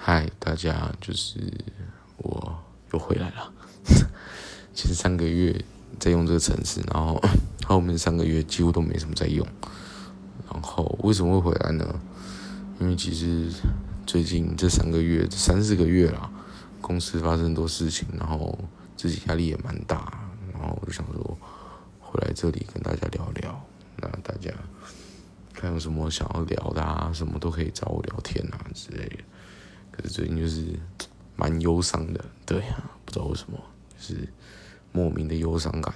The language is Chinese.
嗨，大家，就是我又回来了。其实三个月在用这个城市，然后 后面三个月几乎都没什么在用。然后为什么会回来呢？因为其实最近这三个月、三四个月啦，公司发生很多事情，然后自己压力也蛮大。然后我就想说，回来这里跟大家聊聊。那大家看有什么想要聊的啊，什么都可以找我聊天啊之类的。最近就是蛮忧伤的，对呀，不知道为什么，就是莫名的忧伤感。